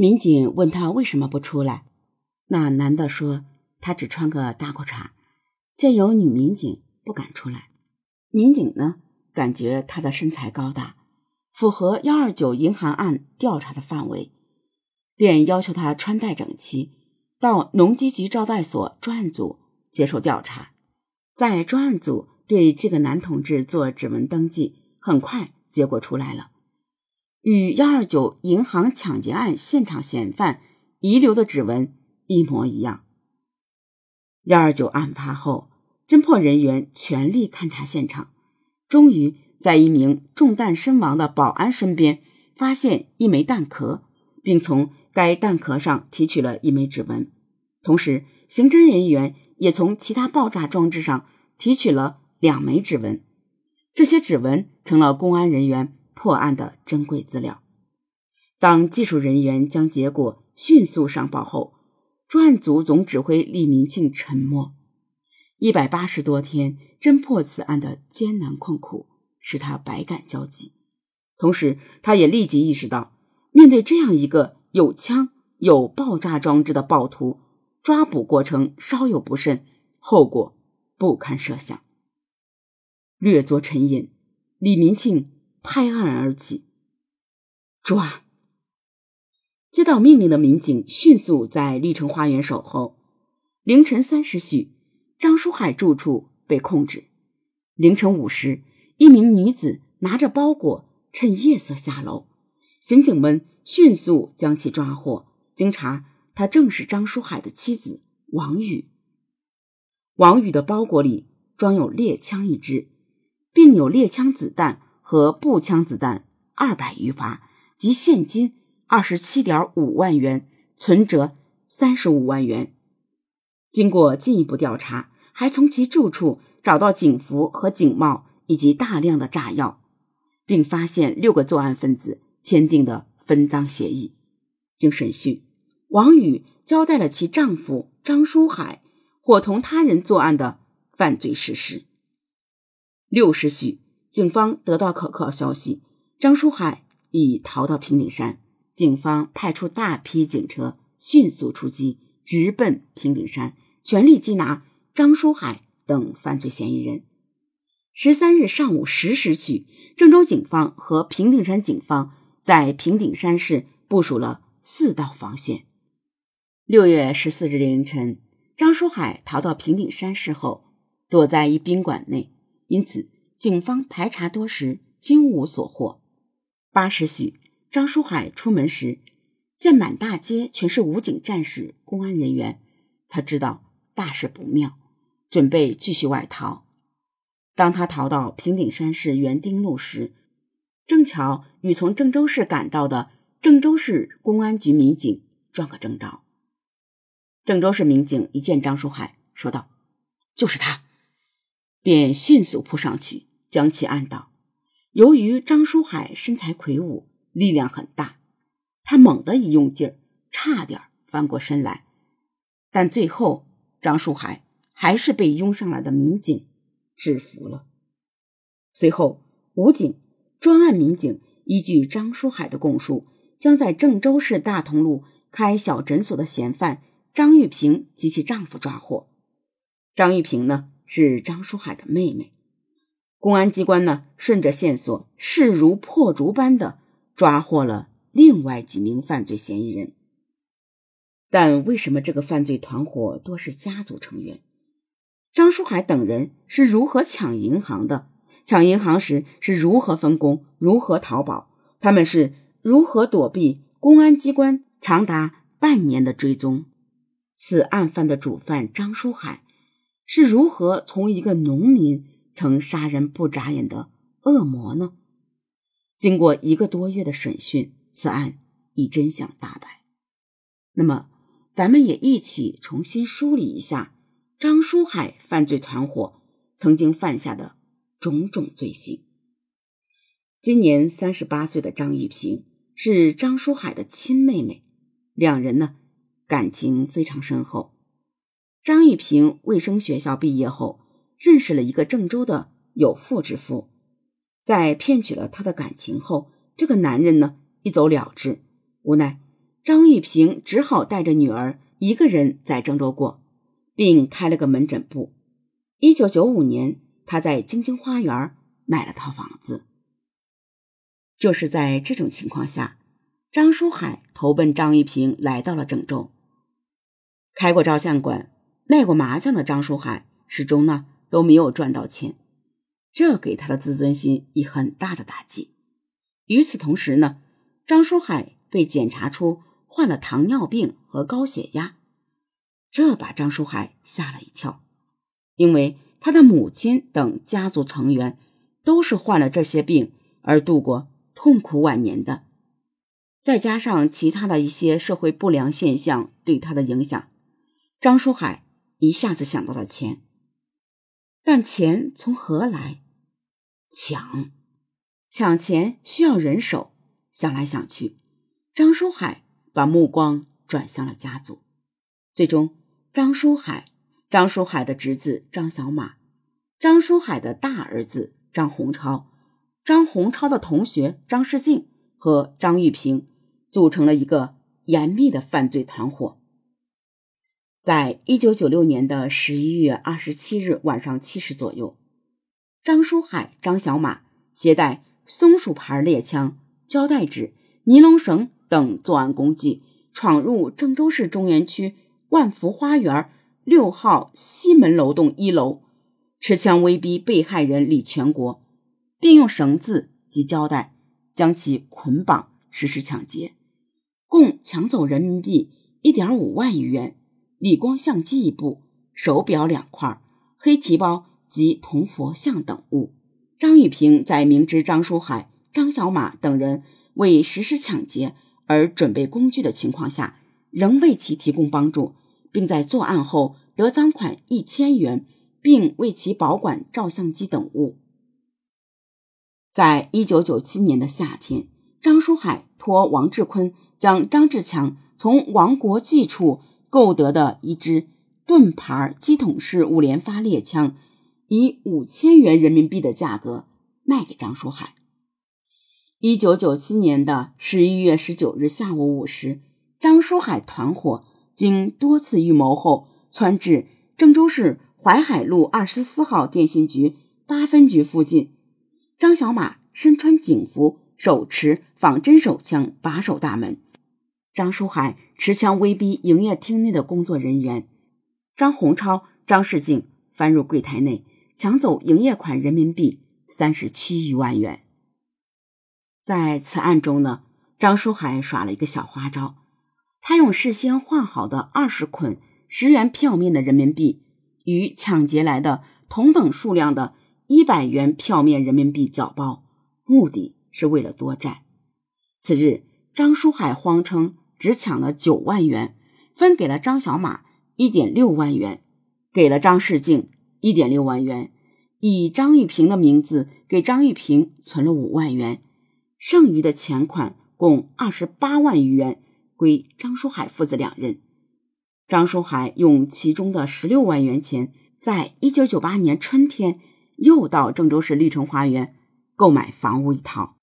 民警问他为什么不出来，那男的说他只穿个大裤衩，见有女民警不敢出来。民警呢，感觉他的身材高大，符合幺二九银行案调查的范围，便要求他穿戴整齐，到农机局招待所专案组接受调查。在专案组对这个男同志做指纹登记，很快结果出来了。与幺二九银行抢劫案现场嫌犯遗留的指纹一模一样。幺二九案发后，侦破人员全力勘查现场，终于在一名中弹身亡的保安身边发现一枚弹壳，并从该弹壳上提取了一枚指纹。同时，刑侦人员也从其他爆炸装置上提取了两枚指纹，这些指纹成了公安人员。破案的珍贵资料。当技术人员将结果迅速上报后，专案组总指挥李明庆沉默。一百八十多天侦破此案的艰难困苦，使他百感交集。同时，他也立即意识到，面对这样一个有枪有爆炸装置的暴徒，抓捕过程稍有不慎，后果不堪设想。略作沉吟，李明庆。拍案而起，抓！接到命令的民警迅速在绿城花园守候。凌晨三时许，张书海住处被控制。凌晨五时，一名女子拿着包裹，趁夜色下楼，刑警们迅速将其抓获。经查，她正是张书海的妻子王宇。王宇的包裹里装有猎枪一支，并有猎枪子弹。和步枪子弹二百余发及现金二十七点五万元，存折三十五万元。经过进一步调查，还从其住处找到警服和警帽以及大量的炸药，并发现六个作案分子签订的分赃协议。经审讯，王宇交代了其丈夫张书海伙同他人作案的犯罪事实。六时许。警方得到可靠消息，张书海已逃到平顶山。警方派出大批警车，迅速出击，直奔平顶山，全力缉拿张书海等犯罪嫌疑人。十三日上午十时许，郑州警方和平顶山警方在平顶山市部署了四道防线。六月十四日凌晨，张书海逃到平顶山市后，躲在一宾馆内，因此。警方排查多时，惊无所获。八时许，张书海出门时，见满大街全是武警战士、公安人员，他知道大事不妙，准备继续外逃。当他逃到平顶山市园丁路时，正巧与从郑州市赶到的郑州市公安局民警撞个正着。郑州市民警一见张书海，说道：“就是他！”便迅速扑上去。将其按倒。由于张书海身材魁梧，力量很大，他猛地一用劲儿，差点翻过身来。但最后，张书海还是被拥上来的民警制服了。随后，武警专案民警依据张书海的供述，将在郑州市大同路开小诊所的嫌犯张玉萍及其丈夫抓获。张玉萍呢，是张书海的妹妹。公安机关呢，顺着线索势如破竹般的抓获了另外几名犯罪嫌疑人。但为什么这个犯罪团伙多是家族成员？张书海等人是如何抢银行的？抢银行时是如何分工、如何逃跑？他们是如何躲避公安机关长达半年的追踪？此案犯的主犯张书海是如何从一个农民？成杀人不眨眼的恶魔呢？经过一个多月的审讯，此案已真相大白。那么，咱们也一起重新梳理一下张书海犯罪团伙曾经犯下的种种罪行。今年三十八岁的张玉萍是张书海的亲妹妹，两人呢感情非常深厚。张玉萍卫生学校毕业后。认识了一个郑州的有妇之夫，在骗取了他的感情后，这个男人呢一走了之。无奈张玉平只好带着女儿一个人在郑州过，并开了个门诊部。一九九五年，他在京津花园买了套房子。就是在这种情况下，张书海投奔张玉平来到了郑州。开过照相馆、卖过麻将的张书海，始终呢都没有赚到钱，这给他的自尊心以很大的打击。与此同时呢，张书海被检查出患了糖尿病和高血压，这把张书海吓了一跳，因为他的母亲等家族成员都是患了这些病而度过。痛苦晚年的，再加上其他的一些社会不良现象对他的影响，张书海一下子想到了钱。但钱从何来？抢，抢钱需要人手。想来想去，张书海把目光转向了家族。最终，张书海、张书海的侄子张小马、张书海的大儿子张洪超。张洪超的同学张世静和张玉平组成了一个严密的犯罪团伙。在一九九六年的十一月二十七日晚上七时左右，张书海、张小马携带松鼠牌猎枪、胶带纸、尼龙绳等作案工具，闯入郑州市中原区万福花园六号西门楼栋一楼，持枪威逼被害人李全国。并用绳子及胶带将其捆绑实施抢劫，共抢走人民币一点五万余元、理光相机一部、手表两块、黑提包及铜佛像等物。张玉平在明知张书海、张小马等人为实施抢劫而准备工具的情况下，仍为其提供帮助，并在作案后得赃款一千元，并为其保管照相机等物。在一九九七年的夏天，张书海托王志坤将张志强从王国际处购得的一支盾牌机筒式五连发猎枪，以五千元人民币的价格卖给张书海。一九九七年的十一月十九日下午五时，张书海团伙经多次预谋后，窜至郑州市淮海路二十四号电信局八分局附近。张小马身穿警服，手持仿真手枪把守大门。张书海持枪威逼营业厅内的工作人员。张洪超、张世静翻入柜台内，抢走营业款人民币三十七余万元。在此案中呢，张书海耍了一个小花招，他用事先换好的二十捆十元票面的人民币与抢劫来的同等数量的。一百元票面人民币缴包，目的是为了多占。次日，张书海谎称只抢了九万元，分给了张小马一点六万元，给了张世静一点六万元，以张玉平的名字给张玉平存了五万元，剩余的钱款共二十八万余元归张书海父子两人。张书海用其中的十六万元钱，在一九九八年春天。又到郑州市绿城花园购买房屋一套。